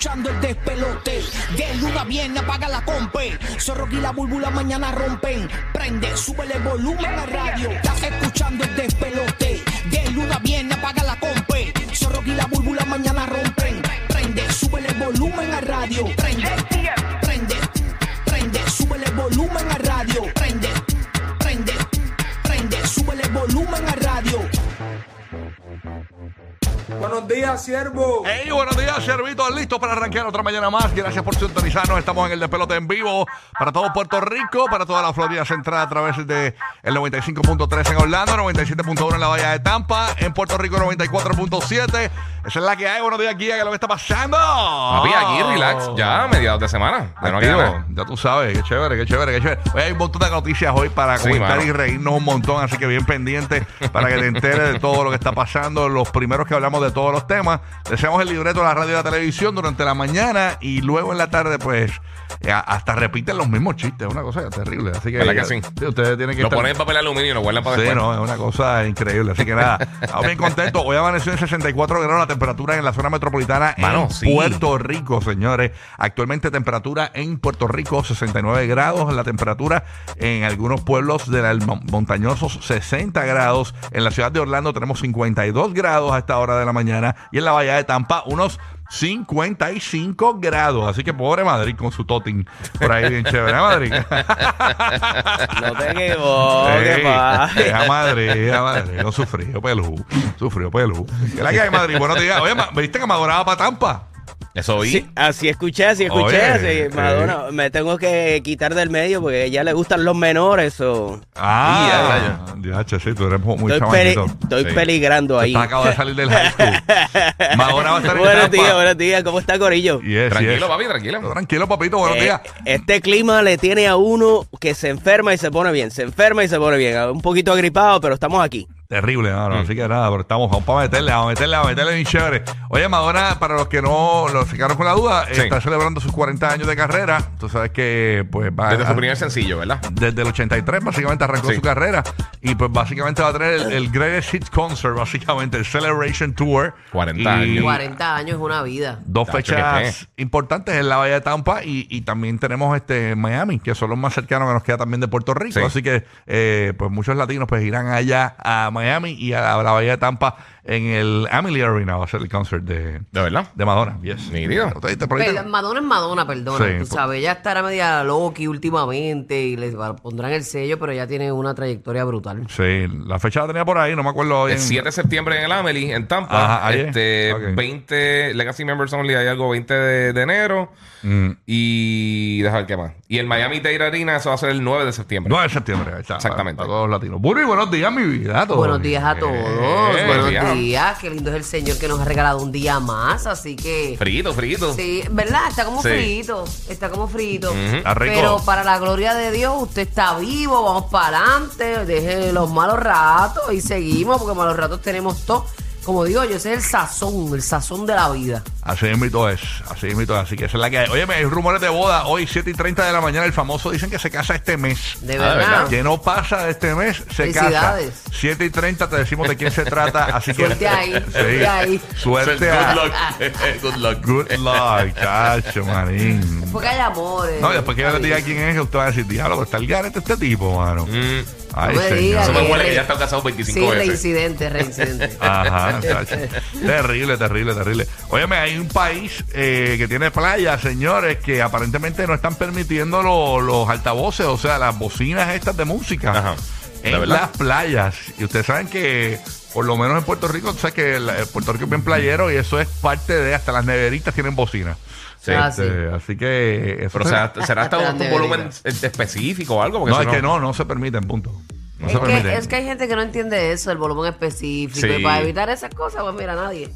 Escuchando el despelote. De luna viene, apaga la compe. Zorro y la búlbula mañana rompen. Prende, súbele volumen a radio. Estás escuchando el días, siervo. Hey, buenos días, servitos listos para arrancar otra mañana más. Gracias por sintonizarnos. Estamos en el Despelote en vivo para todo Puerto Rico, para toda la Florida Central a través de el 95.3 en Orlando, 97.1 en la Bahía de Tampa, en Puerto Rico 94.7. Esa es la que hay. Buenos días, Guía, ¿qué es lo que está pasando? Papi, aquí relax, ya a mediados de semana. Ya no. Ya tú sabes, qué chévere, qué chévere, qué chévere. Hoy hay un montón de noticias hoy para Sí, comentar mano. y reírnos un montón, así que bien pendiente para que te enteres de todo lo que está pasando. Los primeros que hablamos de todos los temas. Deseamos el libreto de la radio y la televisión durante la mañana y luego en la tarde, pues, eh, hasta repiten los mismos chistes. Es una cosa terrible. Así que, ¿Verdad que sí? ustedes tienen que Lo estar- ponen en papel aluminio y lo guardan para Sí, después. no, es una cosa increíble. Así que nada, estamos bien contentos. Hoy amaneció en 64 grados la temperatura en la zona metropolitana Mano, en sí. Puerto Rico, señores. Actualmente temperatura en Puerto Rico 69 grados. La temperatura en algunos pueblos de la- montañosos 60 grados. En la ciudad de Orlando tenemos 52 grados a esta hora de la mañana. Y en la bahía de Tampa unos 55 grados. Así que pobre Madrid con su totin por ahí bien chévere. ¿eh, Madrid? No te equivoques, Ey, pa. a Madrid, a Madrid. No sufrió, pelú. Sufrió, pelú. ¿Qué es la que hay, Madrid? Buenos días. Oye, ¿viste que Madonna va para Tampa? Eso vi. Sí, así escuché, así escuché. Oye, así, Madonna, me tengo que quitar del medio porque a ella le gustan los menores. o Ah, ya, che, sí, tú eres muy estoy, peli- estoy Sí. peligrando ahí. Tú acabo de salir del high school. Madonna va a estar en buenos días, buenos días. ¿Cómo está Corillo? Yes, Tranquilo, yes. papi, tranquilo. Tranquilo, papito, buenos Eh, días. este clima le tiene a uno que se enferma y se pone bien. Se enferma y se pone bien. Un poquito agripado, pero estamos aquí. Terrible, no, no, Mm. así que nada, pero estamos, vamos para meterle, vamos a meterle, vamos a meterle bien chévere. Oye, Madonna, para los que no lo se quedaron con la duda, Sí. está celebrando sus 40 años de carrera. Tú sabes que, pues, va Desde a- su primer sencillo, ¿verdad? desde el 83 básicamente arrancó Sí. su carrera y pues básicamente va a tener el, el Greatest Hits Concert, básicamente el Celebration Tour. 40 Y años. 40 años es una vida. Dos Tacho, fechas importantes en la Bahía de Tampa y, y también tenemos este Miami, que son los más cercanos que nos queda también de Puerto Rico. Sí. Así que eh, pues muchos latinos pues irán allá a Miami y a la, a la Bahía de Tampa en el Amelie Arena va a ser el concert de, ¿De verdad? de Madonna. Yes. Nítido. ¿Te diste por ahí? Pero Madonna es Madonna, perdona. Sí, tú sabes, ella estará media Loki últimamente y le pondrán el sello, pero ya tiene una trayectoria brutal. Sí, la fecha la tenía por ahí, no me acuerdo El bien. 7 de septiembre en el Amelie, en Tampa. Ajá, ahí es. este, Ok. 20, Legacy Members Only, hay algo 20 de, de enero. Mm. Y. Deja ver qué más. Y el Miami Dade Arena, eso va a ser el 9 de septiembre. 9 de septiembre, ahí está, Exactamente. Para, para todos los latinos. Burri, buenos días, mi vida. todo Buenos bien. días a todos. Eh, Buenos días. días. Qué lindo es el Señor que nos ha regalado un día más. Así que. Frito, frito. Sí, ¿verdad? Está como Sí. frito. Está como frito. Está rico. Pero para la gloria de Dios, usted está vivo. Vamos para adelante. Deje los malos ratos y seguimos, porque malos ratos tenemos todos. Como digo yo, ese es el sazón, el sazón de la vida. Así mismo es, así mismo es. Así que esa es la que hay. Oye, hay rumores de boda. Hoy, 7 y 30 de la mañana, el famoso dicen que se casa este mes. De Ah, ¿de verdad. verdad? Que no pasa de este mes, se casa. Felicidades. 7 y 30 te decimos de quién se trata. Así que. Suerte ahí, suerte ahí. Suerte Good a- luck. Good luck. Good luck, cacho, manín. Porque hay amores. No, después que yo les diga quién es, usted va a decir, diablo, pero está el garete este tipo, mano. Mm, Ay, no me señor. digas Eso me huele que ya está casado 25 Sí, veces. reincidente, reincidente. Ajá, terrible, terrible, terrible. Óyeme, hay un país eh, que tiene playas, señores, que aparentemente no están permitiendo lo- los altavoces, o sea, las bocinas estas de música Ajá. ¿De en las playas. Y ustedes saben que, por lo menos en Puerto Rico, tú sabes que el- el Puerto Rico es bien playero y eso es parte de, hasta las neveritas tienen bocinas. Sí. Ah, Este, Así que... Eso Pero o sea, ¿será hasta un volumen eh, específico o algo? Porque no, eso es que no, no se permiten, punto. No es, se permiten. que, es que hay gente que no entiende eso, el volumen específico. Sí. Y para evitar esas cosas, pues mira, nadie.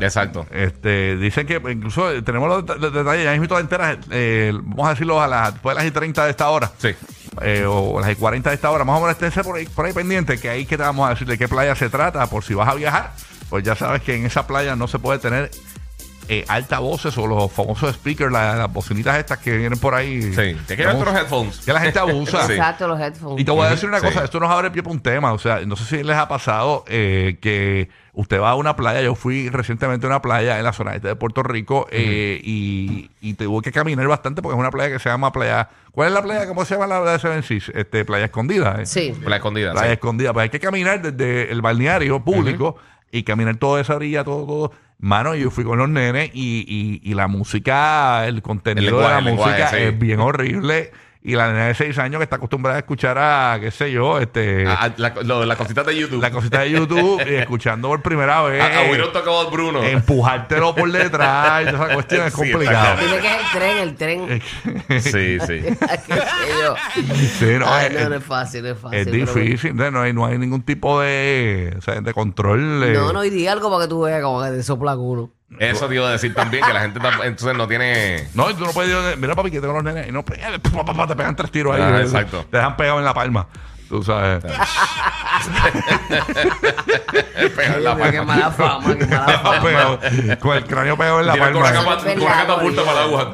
Exacto. Este, dicen que incluso eh, tenemos los, det- los detalles, ya mismo enteras, eh, vamos a decirlo a las, después de las y 30 de esta hora, Sí. eh, o las y 40 de esta hora, más o menos esténse por ahí, por ahí pendiente, que ahí que te vamos a decir de qué playa se trata, por si vas a viajar, pues ya sabes que en esa playa no se puede tener eh, altavoces o los famosos speakers, la- las bocinitas estas que vienen por ahí. Sí. Tienes que llevar otros headphones. Que la gente abusa. Sí. Exacto, los headphones. Y te voy a decir una Sí. cosa, esto nos abre pie para un tema, o sea, no sé si les ha pasado eh, que usted va a una playa, yo fui recientemente a una playa en la zona este de Puerto Rico eh, y, y tuve que caminar bastante porque es una playa que se llama playa, ¿cuál es la playa? ¿Cómo se llama la de Seven Seas? Este, playa Escondida. ¿eh? Sí. La escondida. Playa sí. Escondida, pues hay que caminar desde el balneario público y caminar toda esa orilla, todo, todo. Mano, yo fui con los nenes y, y, y la música, el contenido lenguaje, de el la lenguaje, música sí. es bien horrible. Y la nena de 6 años que está acostumbrada a escuchar a, qué sé yo, este... Ah, la, lo de las cositas de YouTube. la cosita de YouTube y escuchando por primera vez. Don't talk about Bruno. empujártelo por detrás. y toda esa cuestión es Sí, complicado. Dile que el tren, el tren. Sí, sí. ¿Qué sé yo? Sí, no, Ay, es, no, no es fácil, no es fácil. es bueno. difícil. No hay, no hay ningún tipo de, o sea, de control. eh. No, no, y di algo para que tú veas como que te soplan uno. Eso te iba a decir también, que la gente tam- entonces no tiene... No, y tú no puedes mira papi, que tengo los nenes. Y no, pe- pa, pa, pa, te pegan tres tiros ahí. Ah, exacto. Te dejan pegado en la palma. Tú sabes. Pegar Ay, la qué mala fama, qué mala Dejan fama. pegado, con el cráneo pegado en la Tira con una palma. capa- con catapulta para la aguja.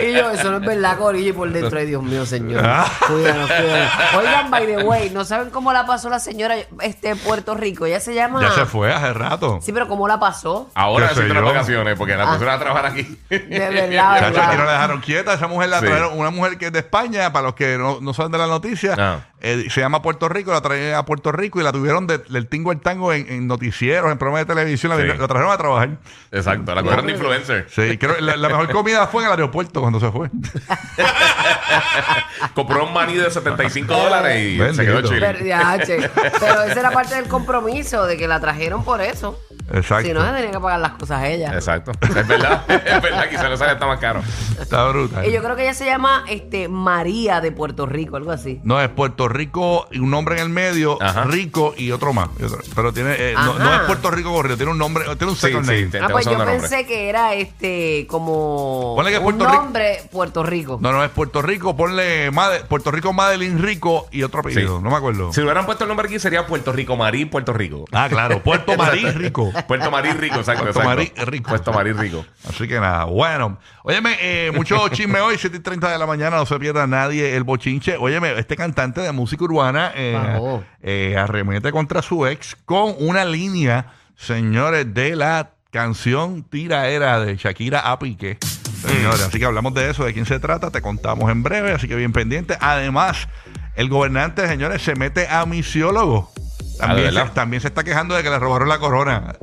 Y yo, eso no es verdad, Corillo, y por dentro, ay Dios mío, señor. Ah. Cuídanos, cuídanos. Oigan, by the way, ¿no saben cómo la pasó la señora este en Puerto Rico? Ella se llama. Ya se fue hace rato. Sí, pero ¿cómo la pasó? Ahora Qué sé sí las yo. vacaciones, porque la pusieron a trabajar aquí. De verdad, Chacho, aquí no la dejaron quieta. Esa mujer la Sí. trajeron, una mujer que es de España, para los que no, no saben de la noticia, Ah. eh, se llama Puerto Rico, la trajeron a Puerto Rico y la tuvieron de- del tingo al tango en, en noticieros, en programas de televisión, la, Sí. la trajeron a trabajar. Exacto, la cogieron de influencer. Sí, creo que la, la mejor comida fue en el aeropuerto cuando se fue. Compró un maní de 75 dólares y Bendito. se quedó chile. Pero, ya, che. Pero esa era parte del compromiso, de que la trajeron por eso. Exacto. Si no, se tenía que pagar las cosas ella. Exacto. Es verdad. Es verdad, quizás no sale está más caro. Está brutal. Y yo creo que ella se llama este, María de Puerto Rico, algo así. No, es Puerto Rico y un nombre en el medio, Ajá. Rico y otro más. Y otro- Pero tiene, eh, no, es Puerto Rico corrido, tiene un nombre, tiene un Sí, second sí, name. te- Ah, pues yo nombre. pensé que era este como Ponle que un Puerto Rico- nombre Puerto Rico. No, no, es Puerto Rico, ponle Made- Puerto Rico Madeline Rico y otro apellido, Sí. no me acuerdo. Si hubieran puesto el nombre aquí sería Puerto Rico Marí, Puerto Rico. Ah, claro, Puerto Marí Rico. Puerto Marí Rico, exacto. Puerto exacto. Marí Rico. Puerto Marí Rico. Así que nada, bueno. Óyeme, eh, mucho chisme hoy, 7 y 30 de la mañana, no se pierda nadie el bochinche. Óyeme, este cantante de música urbana eh, eh, arremete contra su ex con una línea, señores, de la canción Tiraera de Shakira a Piqué. Señores, así que hablamos de eso, de quién se trata, te contamos en breve, así que bien pendiente. Además, el gobernante, señores, se mete a misiólogo. Ah, ¿de También, se, también se está quejando de que le robaron la corona.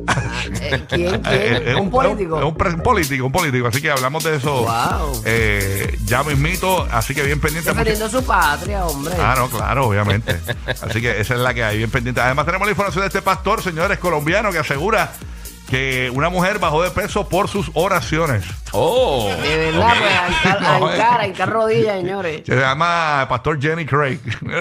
¿Quién? Eh, ¿Quién? es un, político. Es un, político, un político. Así que hablamos de eso Wow. eh, ya mismito. Así que bien pendiente. Defendiendo su patria, hombre. Ah, no, claro, obviamente. Así que esa es la que hay, bien pendiente. Además, tenemos la información de este pastor, señores, colombiano, que asegura que una mujer bajó de peso por sus oraciones. Oh. De verdad, pues, a hincar- a No, eh. hincar, a hincar rodillas, señores. Se llama Pastor Jenny Craig.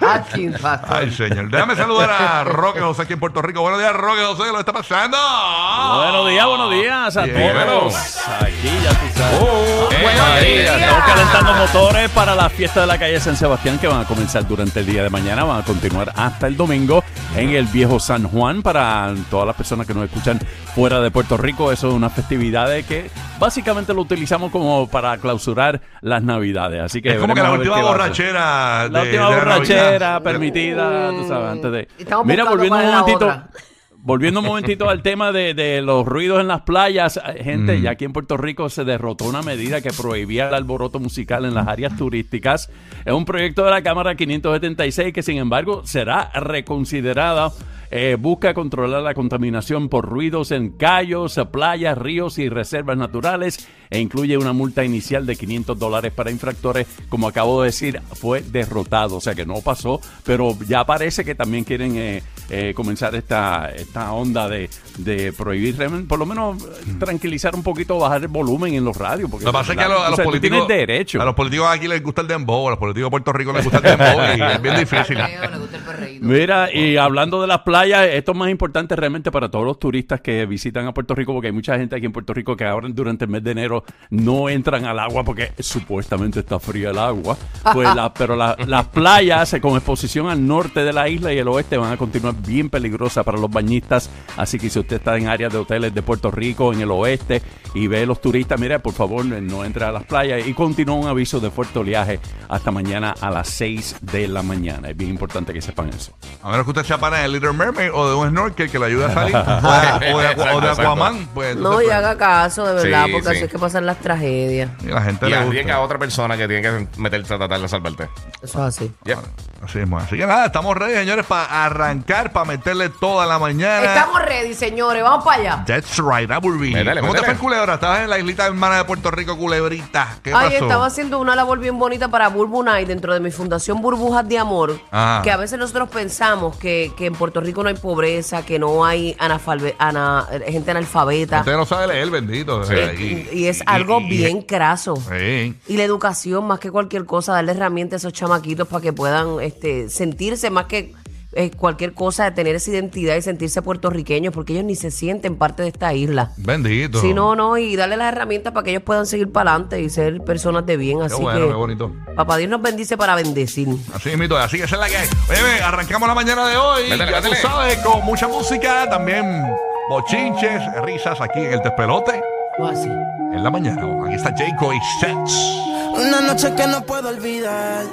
Atkins, pastor. Ay, señor. Déjame saludar a Roque José aquí en Puerto Rico. Buenos días, Roque José. ¿Qué lo está pasando? Buenos días, buenos días a todos. Aquí ya tú sabes. Oh, eh, Buenos María. días. Estamos calentando motores para la fiesta de la calle San Sebastián que van a comenzar durante el día de mañana, van a continuar hasta el domingo en el viejo San Juan para todas las personas que nos escuchan fuera de Puerto Rico. Eso es una festividad de que básicamente lo utilizamos como para clausurar las navidades. Así que Es como que la última borrachera. La última de borrachera Navidad. permitida, tú sabes, antes de... Estamos Mira, volviendo un momentito, otra. volviendo un momentito al tema de, de los ruidos en las playas, eh, gente, Mm. ya aquí en Puerto Rico se derrotó una medida que prohibía el alboroto musical en las áreas turísticas. Es un proyecto de la Cámara 576 que, sin embargo, será reconsiderada. Eh, busca controlar la contaminación por ruidos en callos, playas, ríos y reservas naturales e incluye una multa inicial de 500 dólares para infractores. Como acabo de decir, fue derrotado, o sea que no pasó, pero ya parece que también quieren eh, eh, comenzar esta, esta onda de, de prohibir, por lo menos eh, tranquilizar un poquito, bajar el volumen en los radios. Porque Lo que pasa es que a los, a o los sea, tú políticos. derecho. A los políticos aquí les gusta el dembow, a los políticos de Puerto Rico les gusta el dembow y es bien difícil. Mira, y hablando de las playas, esto es más importante realmente para todos los turistas que visitan a Puerto Rico, porque hay mucha gente aquí en Puerto Rico que ahora durante el mes de enero no entran al agua porque supuestamente está fría el agua. Pues pero la- las playas eh, con exposición al norte de la isla y el oeste van a continuar bien peligrosas para los bañistas. Así que si usted está en áreas de hoteles de Puerto Rico, en el oeste, y ve los turistas, mira, por favor, no entre a las playas. Y continúa un aviso de fuerte oleaje hasta mañana a las 6 de la mañana. Es bien importante que sepan eso. A menos que usted sea pana de Little Mermaid o de un snorkel que le ayude a salir. o, de, o de- o de Exacto, Aquaman. Pues, No, entonces, y haga caso, de verdad, Sí, porque sí. así es que pasan las tragedias. pues, y la gente Y le gusta. a otra persona que tiene que meterse a tratar de salvarte. Eso es así. Yep. Así mismo. Así que nada, estamos ready, señores, para arrancar, para meterle toda la mañana. Estamos ready, señores. Vamos para allá. That's right, Aburby. Métele, ¿Cómo te fue en Culebra? Estabas en la islita hermana de Puerto Rico, Culebrita. ¿Qué Ay, pasó? estaba haciendo una labor bien bonita para Burbu Night dentro de mi fundación Burbujas de Amor. Ajá. Que a veces nosotros pensamos que, que en Puerto Rico no hay pobreza, que no hay analfalbe- ana- gente analfabeta. Usted no sabe leer, bendito. Sí. Y, y es algo y- bien craso. Sí. Y la educación, más que cualquier cosa, darle herramientas a esos chamaquitos para que puedan este, sentirse más que eh, cualquier cosa, de tener esa identidad y sentirse puertorriqueños, porque ellos ni se sienten parte de esta isla. Bendito. Sí, no, no, y darle las herramientas para que ellos puedan seguir para adelante y ser personas de bien. Qué Así bueno, que, qué bonito. papá Dios nos bendice para bendecir. Así mismo, así que esa es la que hay. Oye, arrancamos la mañana de hoy. Métele, ya tú métele. sabes, con mucha música, también bochinches, risas aquí en el despelote. Así. En la mañana. Aquí está Jayco y Sets. Una noche que no puedo olvidar.